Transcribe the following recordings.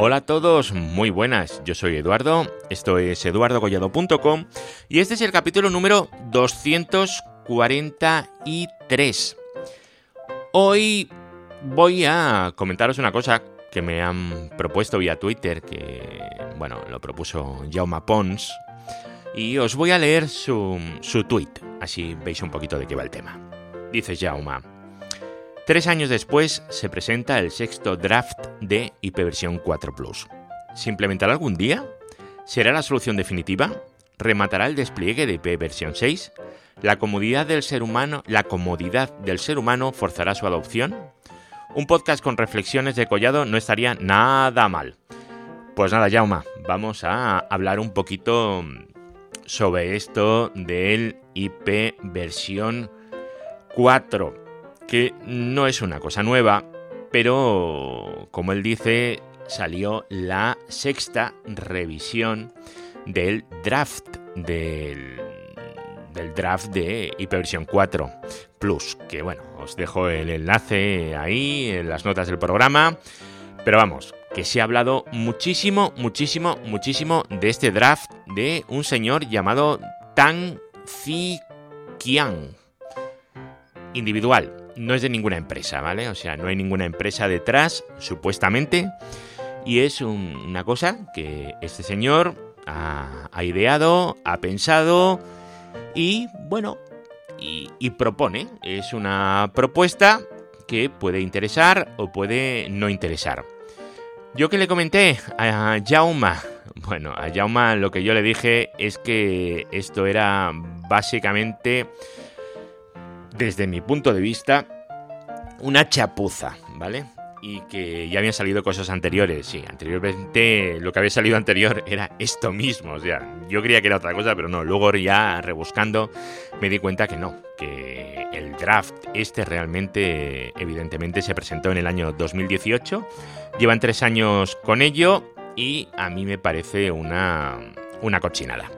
Hola a todos, muy buenas, yo soy Eduardo, esto es eduardogollado.com y este es el capítulo número 243. Hoy voy a comentaros una cosa que me han propuesto vía Twitter, que, bueno, lo propuso Jaume Pons, y os voy a leer su, su tweet, así veis un poquito de qué va el tema. Dice Jaume, tres años después se presenta el sexto draft de IPversión 4 Plus. ¿Se implementará algún día? ¿Será la solución definitiva? ¿Rematará el despliegue de IP versión 6? ¿La comodidad del ser humano, la comodidad del ser humano forzará su adopción? Un podcast con reflexiones de Collado no estaría nada mal. Pues nada, Jauma, vamos a hablar un poquito sobre esto del IP versión 4, que no es una cosa nueva, pero como él dice, salió la sexta revisión del draft del, draft de versión 4 Plus, que bueno, os dejo el enlace ahí en las notas del programa, pero vamos, que se ha hablado muchísimo, muchísimo, muchísimo de este draft de un señor llamado Tang Qian. Individual, no es de ninguna empresa, ¿vale? O sea, no hay ninguna empresa detrás, supuestamente, y es una cosa que este señor ha, ideado, ha pensado y, bueno, y, y propone. Es una propuesta que puede interesar o puede no interesar. Yo que le comenté a Jauma, bueno, a Jauma lo que yo le dije es que esto era básicamente, desde mi punto de vista, una chapuza, ¿vale? y que ya habían salido cosas anteriores. Sí, anteriormente lo que había salido anterior era esto mismo. O sea, yo creía que era otra cosa, pero no. Luego ya rebuscando me di cuenta que no, que el draft este realmente, evidentemente, se presentó en el año 2018. Llevan tres años con ello y a mí me parece una, una cochinada.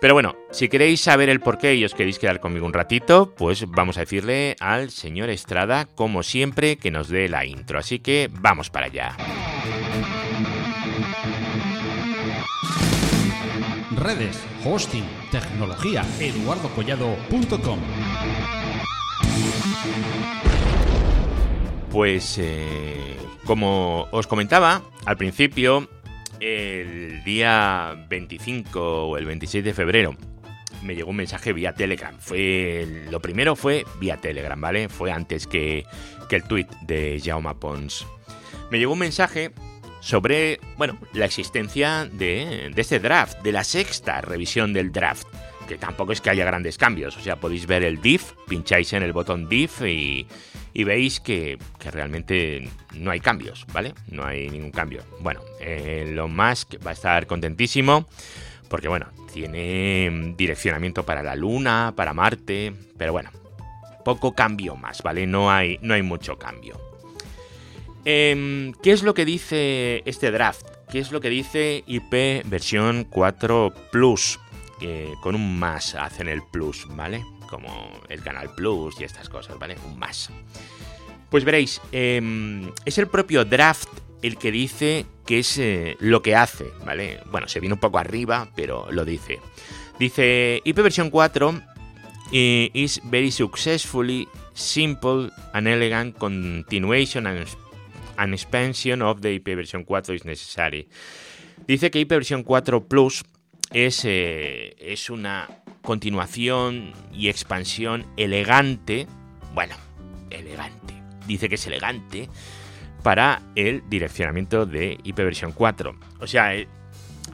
Pero bueno, si queréis saber el porqué y os queréis quedar conmigo un ratito, pues vamos a decirle al señor Estrada, como siempre, que nos dé la intro. Así que vamos para allá. Redes, hosting, tecnología, eduardocollado.com. Pues, eh, como os comentaba al principio, el día 25 o el 26 de febrero me llegó un mensaje vía Telegram. Fue lo primero fue vía Telegram, ¿vale? Fue antes que, que el tweet de Jaume Pons. Me llegó un mensaje sobre, bueno, la existencia de, de este draft, de la sexta revisión del draft que tampoco es que haya grandes cambios. O sea, podéis ver el diff, pincháis en el botón diff y, veis que, realmente no hay cambios, ¿vale? No hay ningún cambio. Bueno, eh, Elon Musk va a estar contentísimo porque, bueno, tiene direccionamiento para la Luna, para Marte, pero bueno, poco cambio más, ¿vale? No hay, no hay mucho cambio. Eh, ¿Qué es lo que dice este draft? ¿Qué es lo que dice IP versión 4 Plus? Eh, con un más hacen el plus, ¿vale? Como el canal plus y estas cosas, ¿vale? Un más. Pues veréis, eh, es el propio draft el que dice que es eh, lo que hace, ¿vale? Bueno, se viene un poco arriba, pero lo dice. Dice, IP versión 4 is very successfully simple and elegant continuation and, and expansion of the IP versión 4 is necessary. Dice que IP versión 4 Plus es, eh, es una continuación y expansión elegante, bueno, elegante, dice que es elegante, para el direccionamiento de IPversión 4. O sea, eh,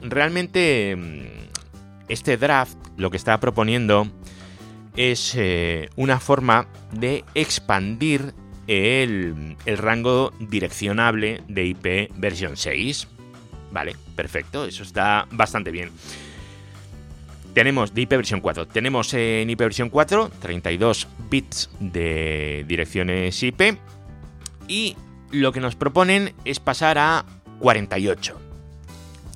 realmente mm, este draft lo que está proponiendo es eh, una forma de expandir el, el, rango direccionable de IP versión 6. Vale, perfecto, eso está bastante bien. Tenemos de IP versión 4. Tenemos en IP versión 4 32 bits de direcciones IP. Y lo que nos proponen es pasar a 48.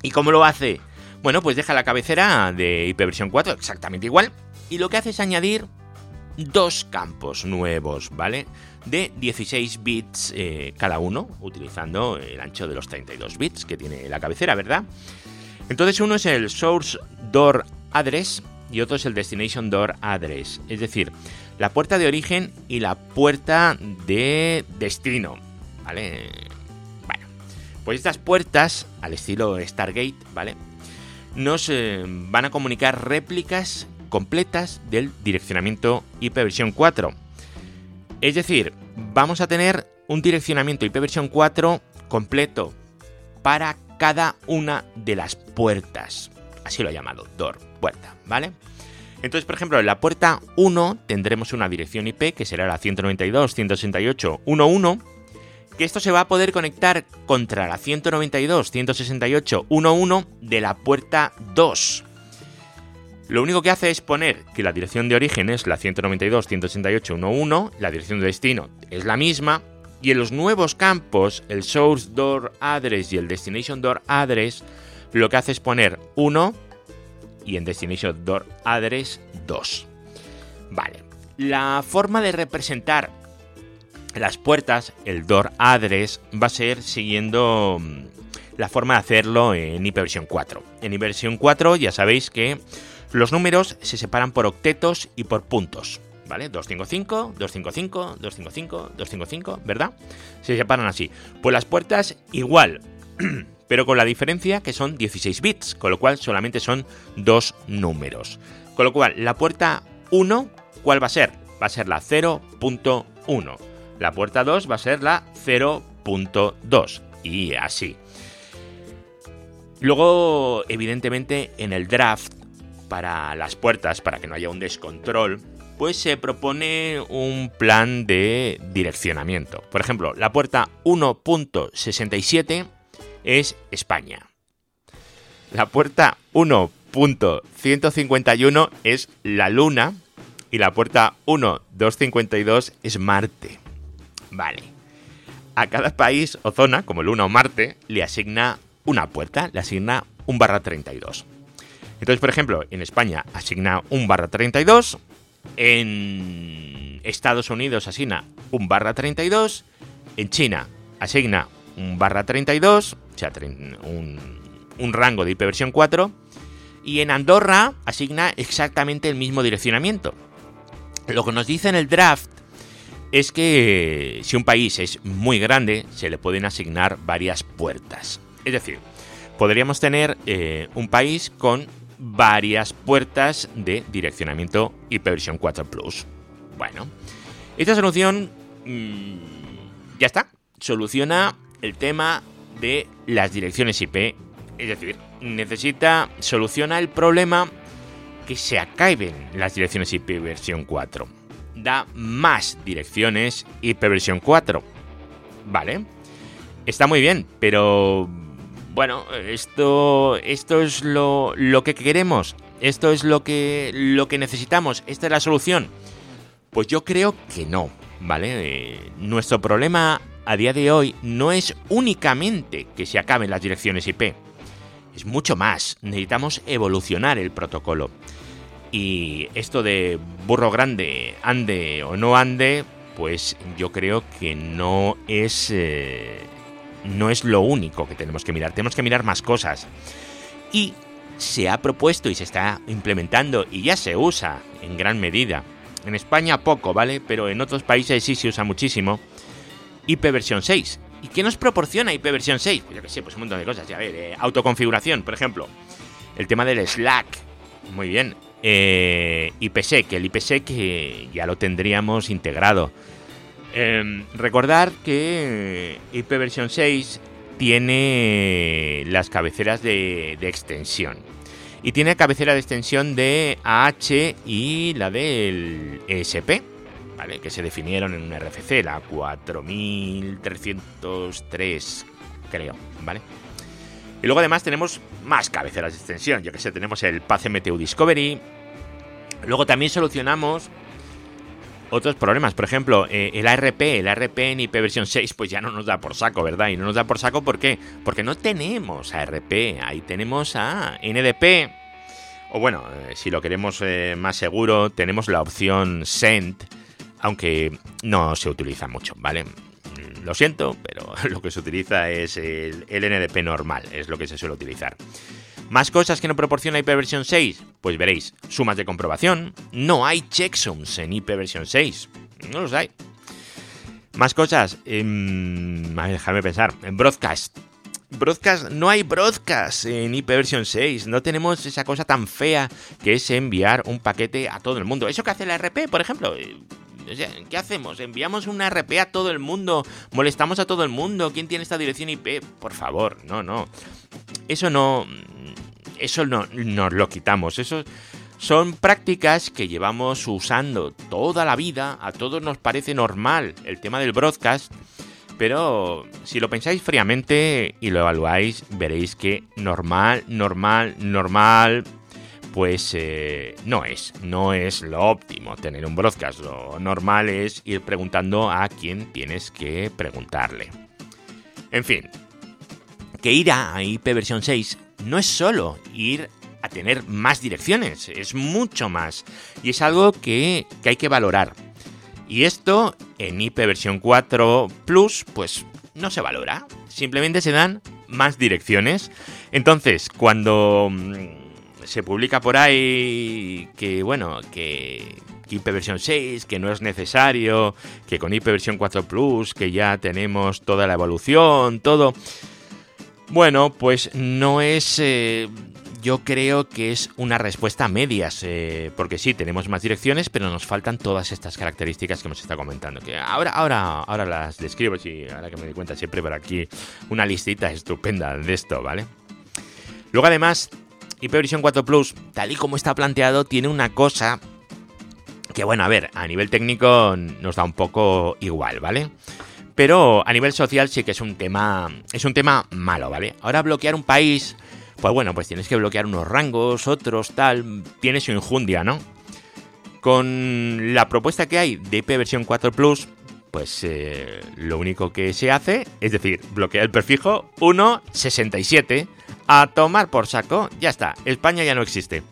¿Y cómo lo hace? Bueno, pues deja la cabecera de IP versión 4 exactamente igual. Y lo que hace es añadir dos campos nuevos, ¿vale? De 16 bits eh, cada uno, utilizando el ancho de los 32 bits que tiene la cabecera, ¿verdad? Entonces uno es el Source Door Address y otro es el Destination Door Address, es decir, la puerta de origen y la puerta de destino, ¿vale? Bueno, pues estas puertas, al estilo Stargate, ¿vale? Nos eh, van a comunicar réplicas completas del direccionamiento IP versión 4. Es decir, vamos a tener un direccionamiento IP versión 4 completo para cada una de las puertas. Así lo he llamado, door, puerta, ¿vale? Entonces, por ejemplo, en la puerta 1 tendremos una dirección IP que será la 192.168.1.1, que esto se va a poder conectar contra la 192.168.1.1 de la puerta 2. Lo único que hace es poner que la dirección de origen es la 192.168.1.1, la dirección de destino es la misma, y en los nuevos campos, el Source Door Address y el Destination Door Address, lo que hace es poner 1 y en Destination Door Address 2. Vale, la forma de representar las puertas, el Door Address, va a ser siguiendo mm, la forma de hacerlo en IPv 4. En IPv 4 ya sabéis que los números se separan por octetos y por puntos. ¿Vale? 255, 255, 255, 255, ¿verdad? Se separan así. Pues las puertas igual. pero con la diferencia que son 16 bits, con lo cual solamente son dos números. Con lo cual, la puerta 1, ¿cuál va a ser? Va a ser la 0.1. La puerta 2 va a ser la 0.2. Y así. Luego, evidentemente, en el draft, para las puertas, para que no haya un descontrol, pues se propone un plan de direccionamiento. Por ejemplo, la puerta 1.67 es España. La puerta 1.151 es la Luna y la puerta 1.252 es Marte. Vale. A cada país o zona, como Luna o Marte, le asigna una puerta, le asigna un barra 32. Entonces, por ejemplo, en España asigna un barra 32, en Estados Unidos asigna un barra 32, en China asigna un barra 32, o sea, un, rango de versión 4, y en Andorra asigna exactamente el mismo direccionamiento. Lo que nos dice en el draft es que si un país es muy grande, se le pueden asignar varias puertas. Es decir, podríamos tener eh, un país con varias puertas de direccionamiento versión 4 Plus. Bueno, esta solución mm, ya está. Soluciona el tema de las direcciones IP. Es decir, necesita, soluciona el problema que se acaben las direcciones IP versión 4. Da más direcciones IP versión 4. Vale. Está muy bien, pero bueno, esto, esto es lo, lo que queremos. Esto es lo que, lo que necesitamos. Esta es la solución. Pues yo creo que no, ¿vale? Eh, nuestro problema a día de hoy no es únicamente que se acaben las direcciones IP, es mucho más. Necesitamos evolucionar el protocolo. Y esto de burro grande, ande o no ande, pues yo creo que no es, eh, no es lo único que tenemos que mirar. Tenemos que mirar más cosas. Y se ha propuesto y se está implementando y ya se usa en gran medida. En España poco, ¿vale? Pero en otros países sí se usa muchísimo IP versión 6. ¿Y qué nos proporciona IP versión 6? Pues yo que sé, pues un montón de cosas. Ya ver, eh, autoconfiguración, por ejemplo. El tema del Slack. Muy bien. Eh, IPsec, el IPsec ya lo tendríamos integrado. Em, recordar que IP versión 6 tiene las cabeceras de, de, extensión. Y tiene cabecera de extensión de AH y la del ESP que se definieron en un RFC, la 4303, creo, ¿vale? Y luego además tenemos más cabeceras de extensión, yo que sé, tenemos el PathMTU Discovery. Luego también solucionamos otros problemas, por ejemplo, eh, el ARP, el ARP en IP versión 6, pues ya no nos da por saco, ¿verdad? Y no nos da por saco ¿por qué? Porque no tenemos ARP, ahí tenemos a NDP O bueno, eh, si lo queremos eh, más seguro, tenemos la opción Send, aunque no se utiliza mucho, ¿vale? Mm, lo siento, pero lo que se utiliza es el, NDP normal, es lo que se suele utilizar. ¿Más cosas que no proporciona IPv 6? Pues veréis, sumas de comprobación, no hay checksums en IPv 6, no los hay. Más cosas, eh, déjame pensar, en broadcast, broadcast, no hay broadcast en IPv 6, no tenemos esa cosa tan fea que es enviar un paquete a todo el mundo. Eso que hace la RP, por ejemplo. ¿Qué hacemos? ¿Enviamos una RP a todo el mundo? ¿Molestamos a todo el mundo? ¿Quién tiene esta dirección IP? Por favor, no, no. Eso no... Eso no nos lo quitamos. Eso son prácticas que llevamos usando toda la vida. A todos nos parece normal el tema del broadcast. Pero si lo pensáis fríamente y lo evaluáis, veréis que normal, normal, normal, pues eh, no es, no es lo óptimo tener un broadcast. Lo normal es ir preguntando a quien tienes que preguntarle. En fin, que ir a IPv 6 no es solo ir a tener más direcciones, es mucho más. Y es algo que, que hay que valorar. Y esto en IP versión 4 Plus, pues no se valora. Simplemente se dan más direcciones. Entonces, cuando mm, se publica por ahí que, bueno, que, IP versión 6, que no es necesario, que con IP versión 4 Plus, que ya tenemos toda la evolución, todo. Bueno, pues no es eh, yo creo que es una respuesta a medias, eh, porque sí, tenemos más direcciones, pero nos faltan todas estas características que hemos estado comentando. Que ahora, ahora, ahora las describo, y ahora que me di cuenta siempre por aquí una listita estupenda de esto, ¿vale? Luego además, IPv 4 Plus, tal y como está planteado, tiene una cosa que, bueno, a ver, a nivel técnico nos da un poco igual, ¿vale? Pero a nivel social sí que es un tema. Es un tema malo, ¿vale? Ahora bloquear un país pues bueno, pues tienes que bloquear unos rangos, otros, tal, tiene su injundia, ¿no? Con la propuesta que hay de IP versión 4 Plus, pues eh, lo único que se hace es decir, bloquear el prefijo 167 a tomar por saco, ya está, España ya no existe.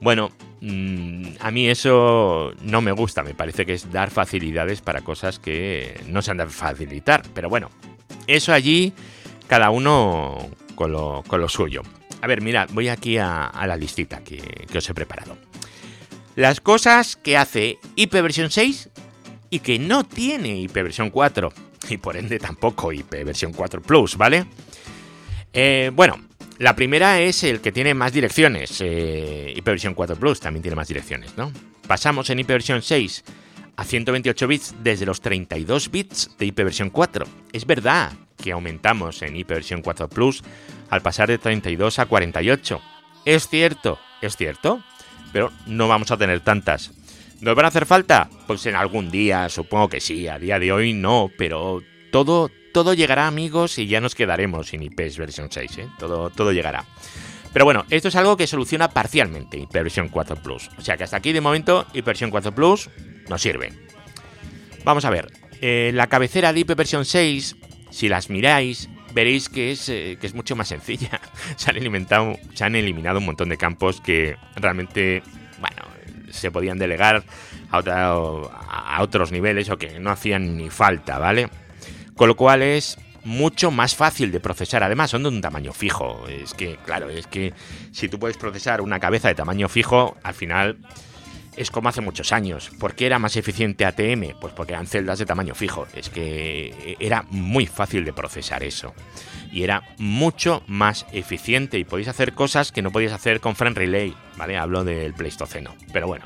Bueno, mm, a mí eso no me gusta, me parece que es dar facilidades para cosas que no se han de facilitar, pero bueno, eso allí cada uno con lo, suyo. A ver, mirad, voy aquí a, la listita que, os he preparado. Las cosas que hace ipv 6 y que no tiene ipv 4. Y por ende tampoco ipv 4 Plus, ¿vale? Eh, bueno, la primera es el que tiene más direcciones. Eh, ipv 4 Plus también tiene más direcciones, ¿no? Pasamos en ipv 6 a 128 bits desde los 32 bits de ipv 4. Es verdad que aumentamos en ipv 4 Plus al pasar de 32 a 48. Es cierto, es cierto, pero no vamos a tener tantas. ¿Nos van a hacer falta? Pues en algún día, supongo que sí, a día de hoy no, pero todo, todo llegará amigos y ya nos quedaremos sin IPs versión 6, ¿eh? todo, todo llegará. Pero bueno, esto es algo que soluciona parcialmente IP versión 4 Plus. O sea que hasta aquí de momento IP versión 4 Plus nos sirve. Vamos a ver, eh, la cabecera de IP versión 6, si las miráis, veréis que es, eh, que es mucho más sencilla. se, han eliminado, se han eliminado un montón de campos que realmente, bueno, se podían delegar a otros niveles o que no hacían ni falta, ¿vale? Con lo cual es mucho más fácil de procesar. Además, son de un tamaño fijo. Es que, claro, es que si tú puedes procesar una cabeza de tamaño fijo, al final es como hace muchos años. ¿Por qué era más eficiente ATM? Pues porque eran celdas de tamaño fijo. Es que era muy fácil de procesar eso. Y era mucho más eficiente y podéis hacer cosas que no podéis hacer con Frame Relay, ¿vale? Hablo del Pleistoceno. Pero bueno.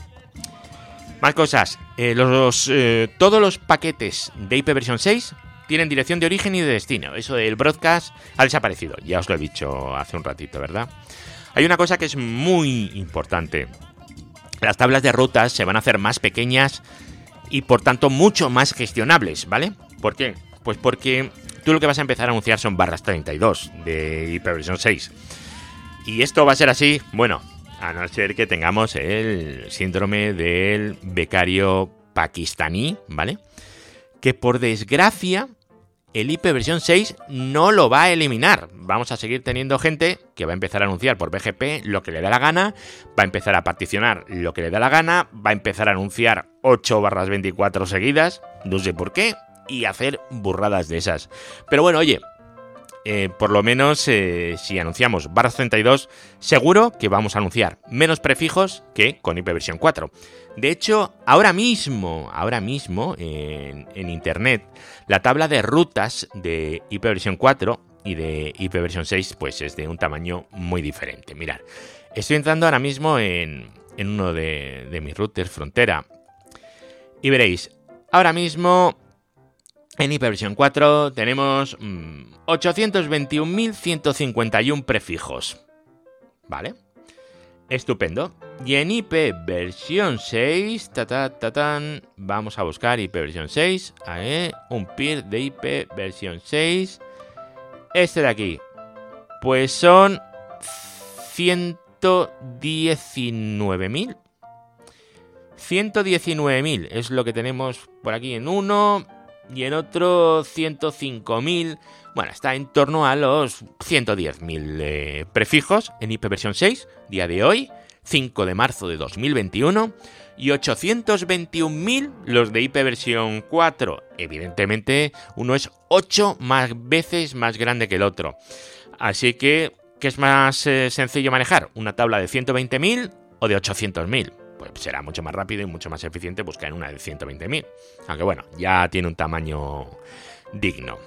Más cosas. Eh, los, eh, todos los paquetes de IPv 6 tienen dirección de origen y de destino. Eso del broadcast ha desaparecido. Ya os lo he dicho hace un ratito, ¿verdad? Hay una cosa que es muy importante las tablas de rutas se van a hacer más pequeñas y por tanto mucho más gestionables, ¿vale? ¿Por qué? Pues porque tú lo que vas a empezar a anunciar son barras 32 de IPv 6. Y esto va a ser así, bueno, a no ser que tengamos el síndrome del becario pakistaní, ¿vale? Que por desgracia el IP versión 6 no lo va a eliminar. Vamos a seguir teniendo gente que va a empezar a anunciar por BGP lo que le da la gana, va a empezar a particionar lo que le da la gana, va a empezar a anunciar 8 barras 24 seguidas, no sé por qué, y hacer burradas de esas. Pero bueno, oye, eh, por lo menos eh, si anunciamos barras 32, seguro que vamos a anunciar menos prefijos que con IP versión 4. De hecho, ahora mismo, ahora mismo en, internet, la tabla de rutas de IP versión 4 y de IP versión 6 pues es de un tamaño muy diferente. Mirad, estoy entrando ahora mismo en, uno de, de mis routers frontera y veréis, ahora mismo en IP versión 4 tenemos 821.151 mm, prefijos. ¿Vale? Estupendo. Y en IP versión 6, vamos a buscar IP versión 6. un peer de IP versión 6. Este de aquí. Pues son 119.000. 119.000 es lo que tenemos por aquí en uno y en otro 105.000. Bueno, está en torno a los 110.000 eh, prefijos en IP versión 6, día de hoy, 5 de marzo de 2021, y 821.000 los de IP versión 4. Evidentemente, uno es 8 más veces más grande que el otro. Así que, ¿qué es más eh, sencillo manejar? ¿Una tabla de 120.000 o de 800.000? Pues será mucho más rápido y mucho más eficiente buscar en una de 120.000. Aunque bueno, ya tiene un tamaño digno.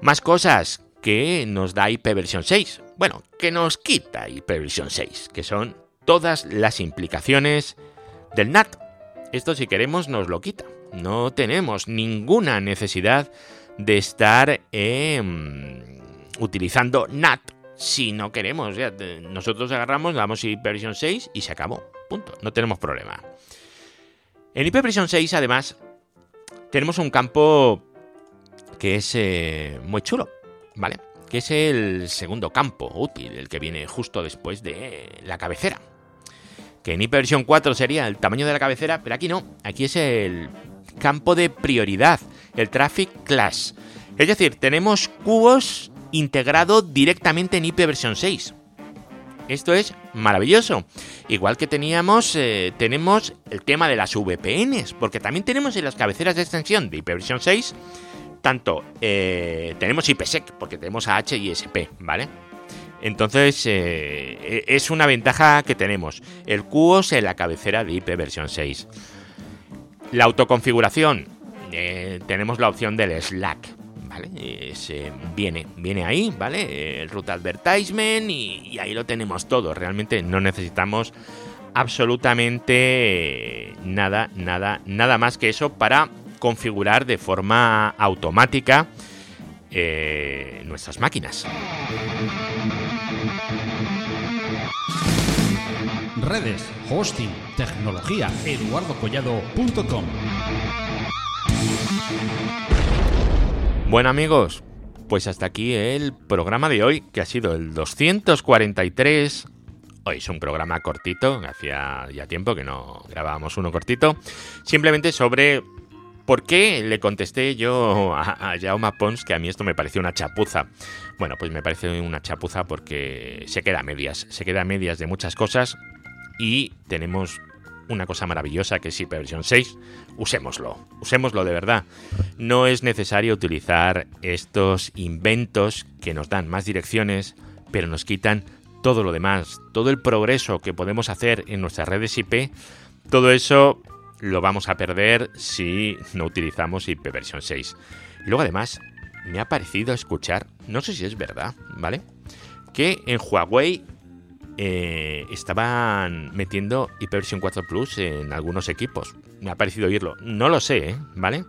Más cosas que nos da IP versión 6. Bueno, que nos quita IP versión 6, que son todas las implicaciones del NAT. Esto si queremos nos lo quita. No tenemos ninguna necesidad de estar em, utilizando NAT si no queremos. nosotros agarramos, damos IP versión 6 y se acabó. Punto. No tenemos problema. En IP versión 6, además, tenemos un campo que es eh, muy chulo, ¿vale? Que es el segundo campo útil, el que viene justo después de la cabecera. Que en versión 4 sería el tamaño de la cabecera, pero aquí no. Aquí es el campo de prioridad, el Traffic Class. Es decir, tenemos cubos integrado directamente en IP versión 6. Esto es maravilloso. Igual que teníamos, eh, tenemos el tema de las VPNs, porque también tenemos en las cabeceras de extensión de IP versión 6 tanto eh, tenemos IPsec, porque tenemos a HISP, ¿vale? Entonces eh, e, es una ventaja que tenemos. El QoS en la cabecera de IP versión 6. La autoconfiguración. Eh, tenemos la opción del Slack. ¿Vale? viene, viene ahí, ¿vale? El root advertisement y, ahí lo tenemos todo. Realmente no necesitamos absolutamente nada, nada, nada más que eso para configurar de forma automática eh, nuestras máquinas. Redes, hosting, tecnología, eduardocollado.com. Bueno amigos, pues hasta aquí el programa de hoy, que ha sido el 243 Hoy es un programa cortito, hacía ya tiempo que no grabábamos uno cortito, simplemente sobre ¿Por qué le contesté yo a, Jaume Pons que a mí esto me pareció una chapuza? Bueno, pues me parece una chapuza porque se queda a medias, se queda a medias de muchas cosas y tenemos una cosa maravillosa que es versión 6, usémoslo, usémoslo de verdad. No es necesario utilizar estos inventos que nos dan más direcciones, pero nos quitan todo lo demás, todo el progreso que podemos hacer en nuestras redes IP, todo eso lo vamos a perder si no utilizamos IP versión 6. Y luego además me ha parecido escuchar, no sé si es verdad, ¿vale? Que en Huawei eh, estaban metiendo IP versión 4 Plus en algunos equipos. Me ha parecido oírlo. No lo sé, ¿eh? ¿vale?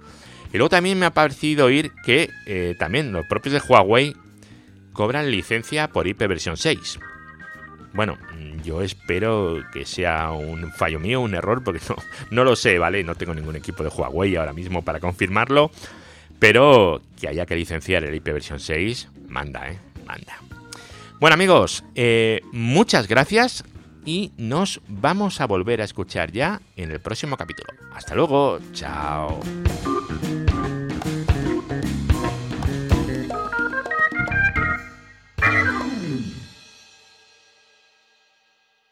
Y luego también me ha parecido oír que eh, también los propios de Huawei cobran licencia por IP versión 6. Bueno, yo espero que sea un fallo mío, un error, porque no, no lo sé, ¿vale? No tengo ningún equipo de Huawei ahora mismo para confirmarlo. Pero que haya que licenciar el IP versión 6, manda, ¿eh? Manda. Bueno amigos, eh, muchas gracias y nos vamos a volver a escuchar ya en el próximo capítulo. Hasta luego, chao.